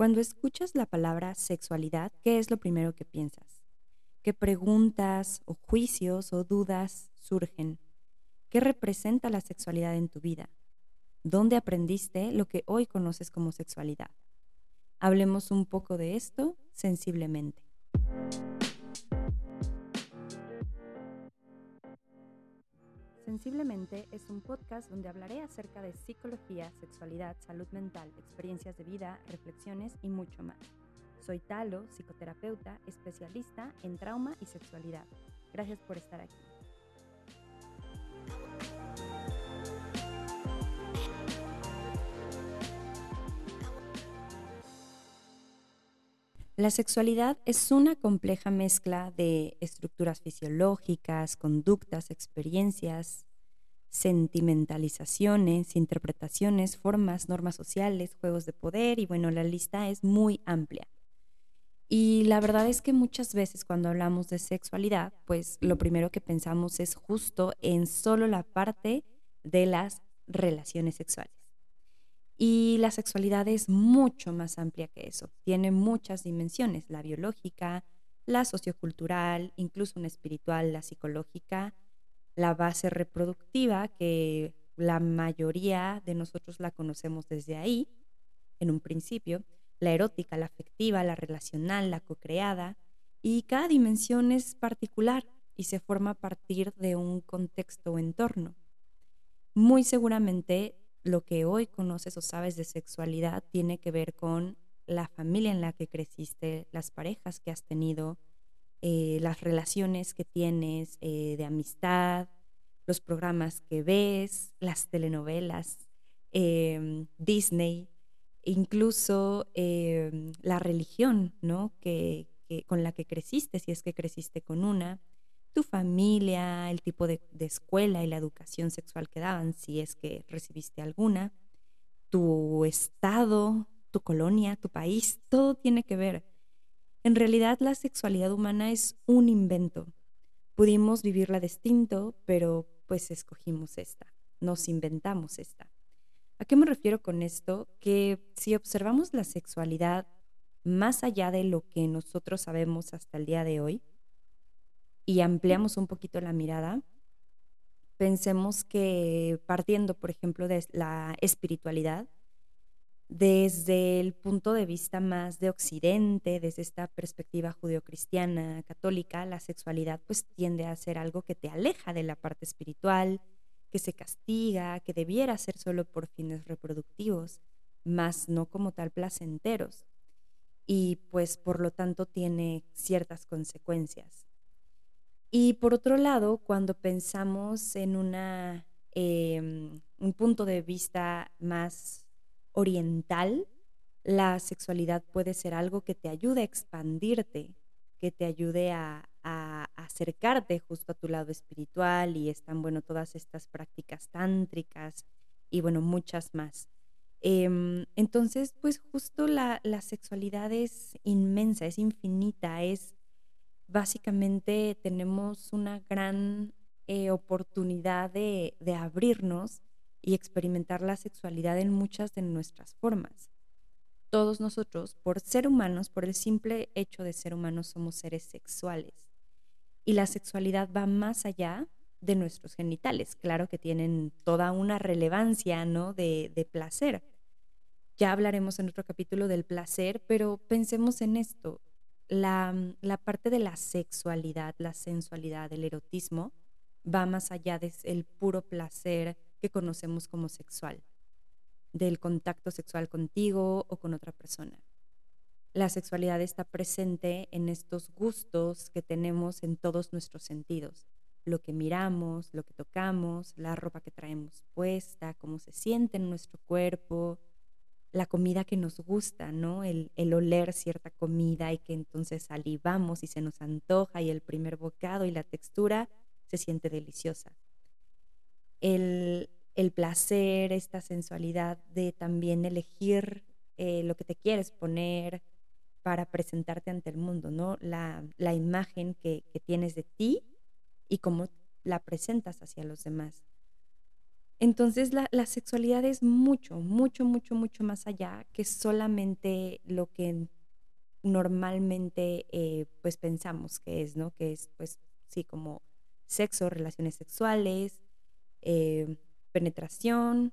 Cuando escuchas la palabra sexualidad, ¿qué es lo primero que piensas? ¿Qué preguntas o juicios o dudas surgen? ¿Qué representa la sexualidad en tu vida? ¿Dónde aprendiste lo que hoy conoces como sexualidad? Hablemos un poco de esto sensiblemente. Sensiblemente es un podcast donde hablaré acerca de psicología, sexualidad, salud mental, experiencias de vida, reflexiones y mucho más. Soy Talo, psicoterapeuta, especialista en trauma y sexualidad. Gracias por estar aquí. La sexualidad es una compleja mezcla de estructuras fisiológicas, conductas, experiencias, sentimentalizaciones, interpretaciones, formas, normas sociales, juegos de poder y bueno, la lista es muy amplia. Y la verdad es que muchas veces cuando hablamos de sexualidad, pues lo primero que pensamos es justo en solo la parte de las relaciones sexuales. Y la sexualidad es mucho más amplia que eso. Tiene muchas dimensiones, la biológica, la sociocultural, incluso una espiritual, la psicológica, la base reproductiva, que la mayoría de nosotros la conocemos desde ahí, en un principio, la erótica, la afectiva, la relacional, la co-creada, y cada dimensión es particular y se forma a partir de un contexto o entorno. Muy seguramente lo que hoy conoces o sabes de sexualidad tiene que ver con la familia en la que creciste, las parejas que has tenido, eh, las relaciones que tienes eh, de amistad, los programas que ves, las telenovelas, em, Disney, incluso em, la religión, ¿no? que, con la que creciste, si es que creciste con una, tu familia, el tipo de, escuela y la educación sexual que daban, si es que recibiste alguna, tu estado, tu colonia, tu país, todo tiene que ver. En realidad la sexualidad humana es un invento. Pudimos vivirla distinto, pero pues escogimos esta, nos inventamos esta. ¿A qué me refiero con esto? Que si observamos la sexualidad más allá de lo que nosotros sabemos hasta el día de hoy, y ampliamos un poquito la mirada, pensemos que partiendo, por ejemplo, de la espiritualidad, desde el punto de vista más de Occidente, desde esta perspectiva judeocristiana, católica, la sexualidad pues tiende a ser algo que te aleja de la parte espiritual, que se castiga, que debiera ser solo por fines reproductivos, más no como tal placenteros. Y pues por lo tanto tiene ciertas consecuencias. Y por otro lado, cuando pensamos en una, em, un punto de vista más oriental, la sexualidad puede ser algo que te ayude a expandirte, que te ayude a, acercarte justo a tu lado espiritual y están, bueno, todas estas prácticas tántricas y, bueno, muchas más. Em, entonces, pues justo la, la sexualidad es inmensa, es infinita, es básicamente tenemos una gran eh, oportunidad de, abrirnos y experimentar la sexualidad en muchas de nuestras formas. Todos nosotros, por ser humanos, por el simple hecho de ser humanos, somos seres sexuales. Y la sexualidad va más allá de nuestros genitales. Claro que tienen toda una relevancia, ¿no? De, de placer. Ya hablaremos en otro capítulo del placer, pero pensemos en esto. Mm, la, parte de la sexualidad, la sensualidad, el erotismo, va más allá del puro placer que conocemos como sexual, del contacto sexual contigo o con otra persona. La sexualidad está presente en estos gustos que tenemos en todos nuestros sentidos, lo que miramos, lo que tocamos, la ropa que traemos puesta, cómo se siente en nuestro cuerpo, la comida que nos gusta, ¿no? El, oler cierta comida y que entonces salivamos y se nos antoja y el primer bocado y la textura se siente deliciosa. El, placer, esta sensualidad de también elegir eh, lo que te quieres poner para presentarte ante el mundo, ¿no? La, imagen que, que tienes de ti y cómo la presentas hacia los demás. Entonces la, sexualidad es mucho, mucho, mucho, mucho más allá que solamente lo que normalmente eh, pues pensamos que es, ¿no? Que es pues sí como sexo, relaciones sexuales, eh, penetración,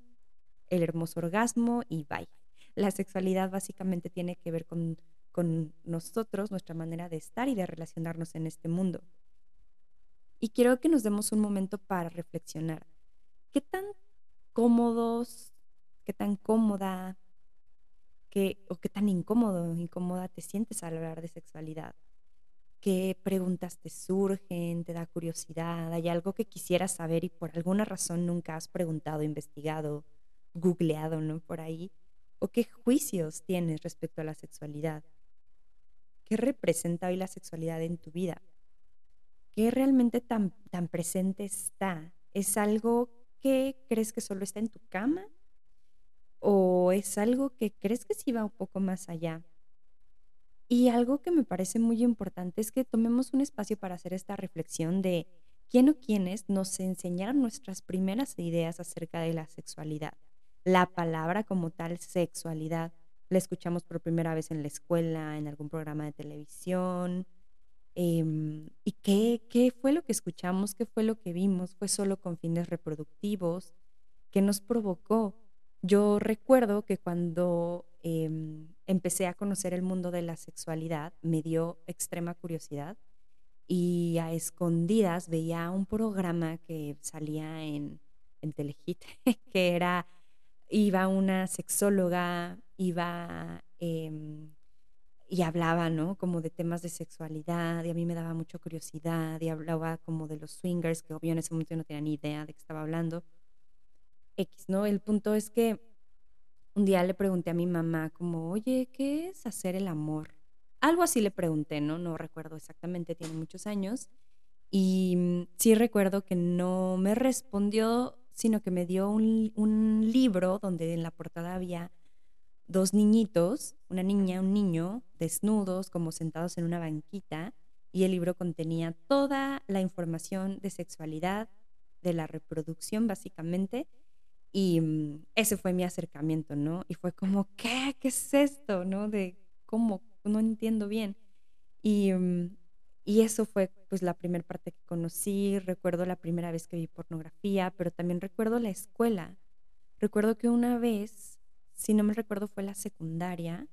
el hermoso orgasmo y bye. La sexualidad básicamente tiene que ver con, con nosotros, nuestra manera de estar y de relacionarnos en este mundo. Y quiero que nos demos un momento para reflexionar. ¿Qué tan cómodos, qué tan cómoda, qué, o qué tan incómodo, incómoda te sientes al hablar de sexualidad? ¿Qué preguntas te surgen? ¿Te da curiosidad? ¿Hay algo que quisieras saber y por alguna razón nunca has preguntado, investigado, googleado, ¿no? Por ahí. ¿O qué juicios tienes respecto a la sexualidad? ¿Qué representa hoy la sexualidad en tu vida? ¿Qué realmente tan, tan presente está? ¿Es algo que crees que solo está en tu cama? ¿O es algo que crees que sí va un poco más allá? Y algo que me parece muy importante es que tomemos un espacio para hacer esta reflexión de quién o quiénes nos enseñaron nuestras primeras ideas acerca de la sexualidad. La palabra como tal, sexualidad, la escuchamos por primera vez en la escuela, en algún programa de televisión. Em, ¿Y qué, qué fue lo que escuchamos? ¿Qué fue lo que vimos? ¿Fue solo con fines reproductivos? ¿Qué nos provocó? Yo recuerdo que cuando em, empecé a conocer el mundo de la sexualidad, me dio extrema curiosidad y a escondidas veía un programa que salía en, en Telehit, que era, iba una sexóloga, iba em, y hablaba, ¿no? Como de temas de sexualidad y a mí me daba mucha curiosidad y hablaba como de los swingers, que obvio en ese momento no tenía ni idea de qué estaba hablando. X, ¿no? El punto es que un día le pregunté a mi mamá como, oye, ¿qué es hacer el amor? Algo así le pregunté, ¿no? No recuerdo exactamente, tiene muchos años. Y mm, sí recuerdo que no me respondió, sino que me dio un, un libro donde en la portada había dos niñitos, una niña, un niño, desnudos, como sentados en una banquita, y el libro contenía toda la información de sexualidad, de la reproducción básicamente, y mm, ese fue mi acercamiento, ¿no? Y fue como, ¿qué? ¿Qué es esto? ¿No? De cómo, no entiendo bien. Y, mm, y eso fue pues la primera parte que conocí, recuerdo la primera vez que vi pornografía, pero también recuerdo la escuela. Recuerdo que una vez, si no me recuerdo fue la secundaria,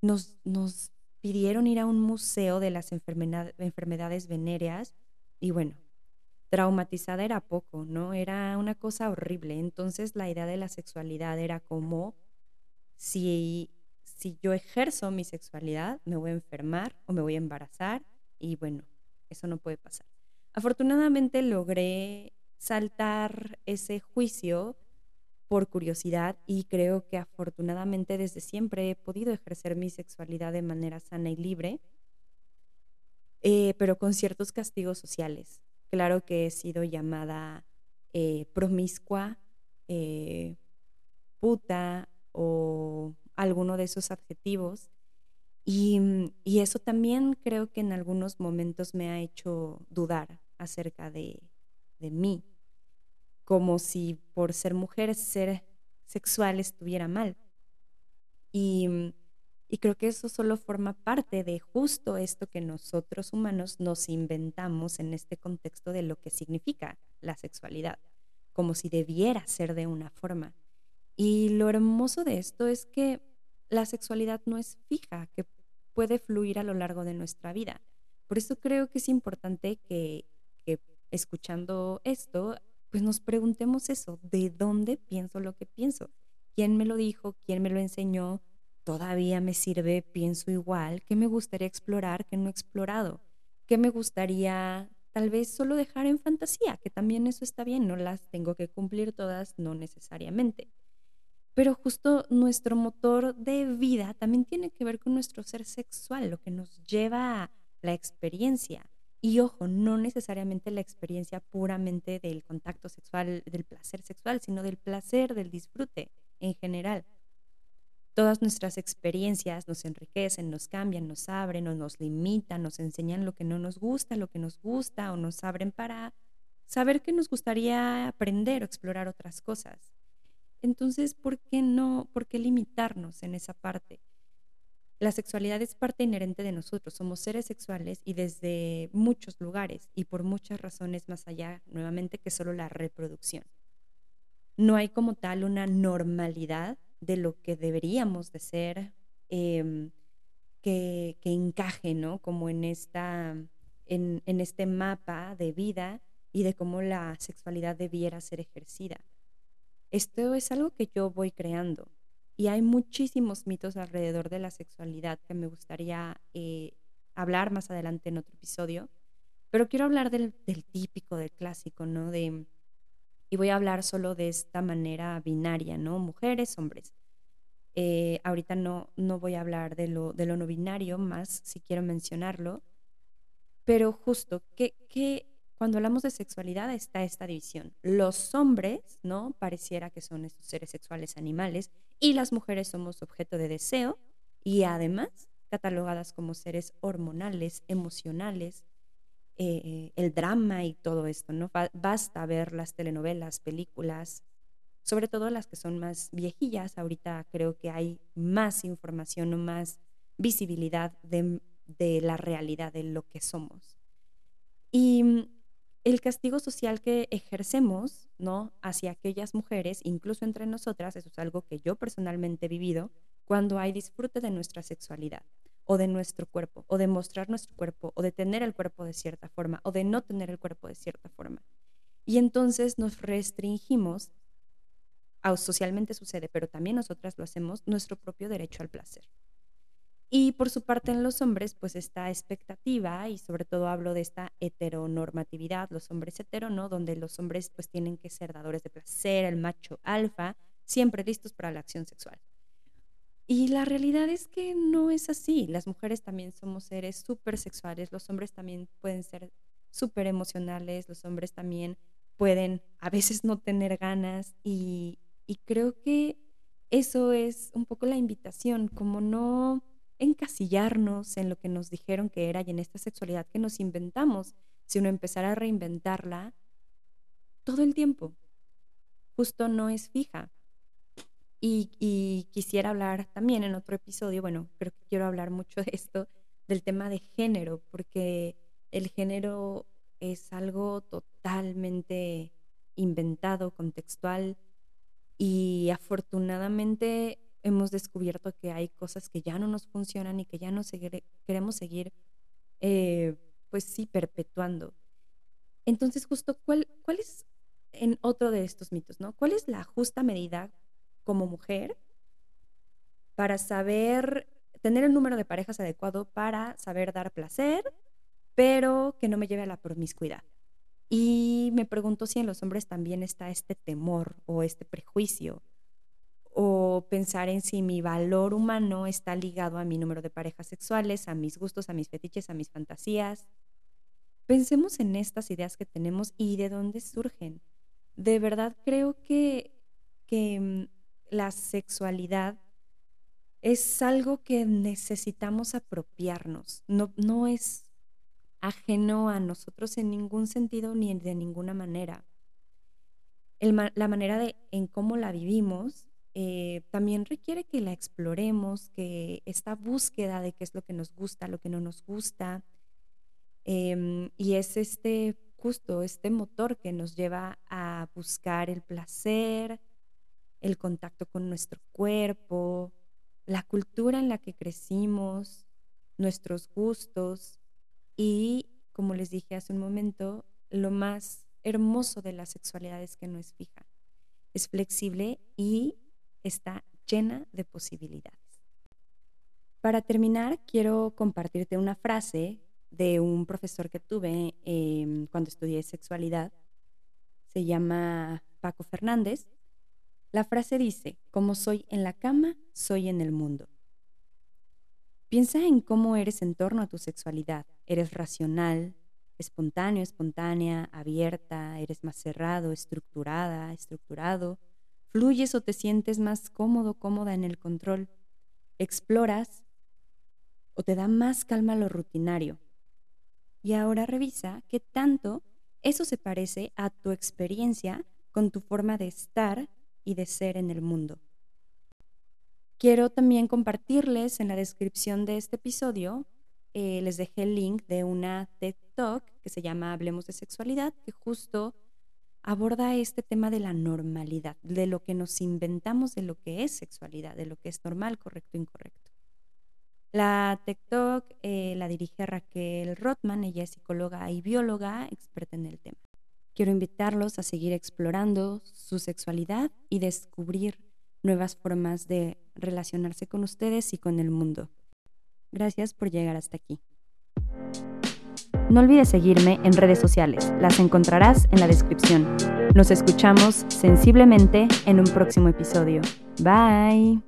nos, nos pidieron ir a un museo de las enfermedades venéreas y bueno, traumatizada era poco, ¿no? Era una cosa horrible. Entonces la idea de la sexualidad era como si, si yo ejerzo mi sexualidad, me voy a enfermar o me voy a embarazar y bueno, eso no puede pasar. Afortunadamente logré saltar ese juicio por curiosidad y creo que afortunadamente desde siempre he podido ejercer mi sexualidad de manera sana y libre, eh, pero con ciertos castigos sociales. Claro que he sido llamada eh, promiscua, eh, puta o alguno de esos adjetivos. Mm, y, eso también creo que en algunos momentos me ha hecho dudar acerca de, de mí, como si por ser mujer ser sexual estuviera mal. Y mm, y creo que eso solo forma parte de justo esto que nosotros humanos nos inventamos en este contexto de lo que significa la sexualidad, como si debiera ser de una forma. Y lo hermoso de esto es que la sexualidad no es fija, que puede fluir a lo largo de nuestra vida. Por eso creo que es importante que, que escuchando esto, pues nos preguntemos eso, ¿de dónde pienso lo que pienso? ¿Quién me lo dijo? ¿Quién me lo enseñó? todavía me sirve, pienso igual, qué me gustaría explorar que no he explorado, qué me gustaría tal vez solo dejar en fantasía, que también eso está bien, no las tengo que cumplir todas, no necesariamente. Pero justo nuestro motor de vida también tiene que ver con nuestro ser sexual, lo que nos lleva a la experiencia. Y ojo, no necesariamente la experiencia puramente del contacto sexual, del placer sexual, sino del placer, del disfrute en general. Todas nuestras experiencias nos enriquecen, nos cambian, nos abren o nos limitan, nos enseñan lo que no nos gusta, lo que nos gusta o nos abren para saber que nos gustaría aprender o explorar otras cosas. Entonces, ¿por qué no? ¿Por qué limitarnos en esa parte? La sexualidad es parte inherente de nosotros, somos seres sexuales y desde muchos lugares y por muchas razones más allá, nuevamente, que solo la reproducción. No hay como tal una normalidad de lo que deberíamos de ser em, que, encaje, ¿no? Como en, esta, en este mapa de vida y de cómo la sexualidad debiera ser ejercida. Esto es algo que yo voy creando y hay muchísimos mitos alrededor de la sexualidad que me gustaría eh, hablar más adelante en otro episodio, pero quiero hablar del, típico, del clásico, ¿no? De, y voy a hablar solo de esta manera binaria, ¿no? Mujeres, hombres. Eh, ahorita no, no voy a hablar de lo, de no binario, más si quiero mencionarlo, pero justo, ¿qué, qué, cuando hablamos de sexualidad está esta división. Los hombres, ¿no? Pareciera que son estos seres sexuales animales y las mujeres somos objeto de deseo y además catalogadas como seres hormonales, emocionales, eh, el drama y todo esto, ¿no? Basta ver las telenovelas, películas, sobre todo las que son más viejillas. Ahorita creo que hay más información o más visibilidad de, de la realidad de lo que somos. Y el castigo social que ejercemos, ¿no? Hacia aquellas mujeres, incluso entre nosotras, eso es algo que yo personalmente he vivido, cuando hay disfrute de nuestra sexualidad o de nuestro cuerpo, o de mostrar nuestro cuerpo, o de tener el cuerpo de cierta forma, o de no tener el cuerpo de cierta forma. Y entonces nos restringimos, socialmente sucede, pero también nosotras lo hacemos, nuestro propio derecho al placer. Y por su parte en los hombres, pues esta expectativa, y sobre todo hablo de esta heteronormatividad, los hombres hetero, ¿no? Donde los hombres pues tienen que ser dadores de placer, el macho alfa, siempre listos para la acción sexual. Y la realidad es que no es así. Las mujeres también somos seres súper sexuales, los hombres también pueden ser súper emocionales, los hombres también pueden a veces no tener ganas y, y creo que eso es un poco la invitación, como no encasillarnos en lo que nos dijeron que era y en esta sexualidad que nos inventamos, sino empezar a reinventarla todo el tiempo. Justo no es fija. Y, quisiera hablar también en otro episodio, bueno, creo que quiero hablar mucho de esto, del tema de género, porque el género es algo totalmente inventado, contextual, y afortunadamente hemos descubierto que hay cosas que ya no nos funcionan y que ya no queremos seguir, eh, pues sí, perpetuando. Entonces, justo, ¿cuál, ¿cuál es en otro de estos mitos, ¿no? ¿Cuál es la justa medida como mujer para saber tener el número de parejas adecuado para saber dar placer, pero que no me lleve a la promiscuidad? Y me pregunto si en los hombres también está este temor o este prejuicio o pensar en si mi valor humano está ligado a mi número de parejas sexuales, a mis gustos, a mis fetiches, a mis fantasías. Pensemos en estas ideas que tenemos y de dónde surgen. De verdad creo que, que mm, la sexualidad es algo que necesitamos apropiarnos. No, no es ajeno a nosotros en ningún sentido ni de ninguna manera. la manera de en cómo la vivimos eh, también requiere que la exploremos, que esta búsqueda de qué es lo que nos gusta, lo que no nos gusta, em, y es este justo, este motor que nos lleva a buscar el placer, el contacto con nuestro cuerpo, la cultura en la que crecimos, nuestros gustos y, como les dije hace un momento, lo más hermoso de la sexualidad es que no es fija, es flexible y está llena de posibilidades. Para terminar, quiero compartirte una frase de un profesor que tuve em, cuando estudié sexualidad. Se llama Paco Fernández. La frase dice, como soy en la cama, soy en el mundo. Piensa en cómo eres en torno a tu sexualidad. ¿Eres racional, espontáneo, espontánea, abierta? ¿Eres más cerrado, estructurada, estructurado? Fluyes o te sientes más cómodo, cómoda en el control, exploras o te da más calma lo rutinario. Y ahora revisa qué tanto eso se parece a tu experiencia con tu forma de estar y de ser en el mundo. Quiero también compartirles en la descripción de este episodio, eh, les dejé el link de una TED Talk que se llama Hablemos de Sexualidad, que justo aborda este tema de la normalidad, de lo que nos inventamos de lo que es sexualidad, de lo que es normal, correcto, incorrecto. La TikTok eh, la dirige Raquel Rothman, ella es psicóloga y bióloga, experta en el tema. Quiero invitarlos a seguir explorando su sexualidad y descubrir nuevas formas de relacionarse con ustedes y con el mundo. Gracias por llegar hasta aquí. No olvides seguirme en redes sociales, las encontrarás en la descripción. Nos escuchamos sensiblemente en un próximo episodio. Bye.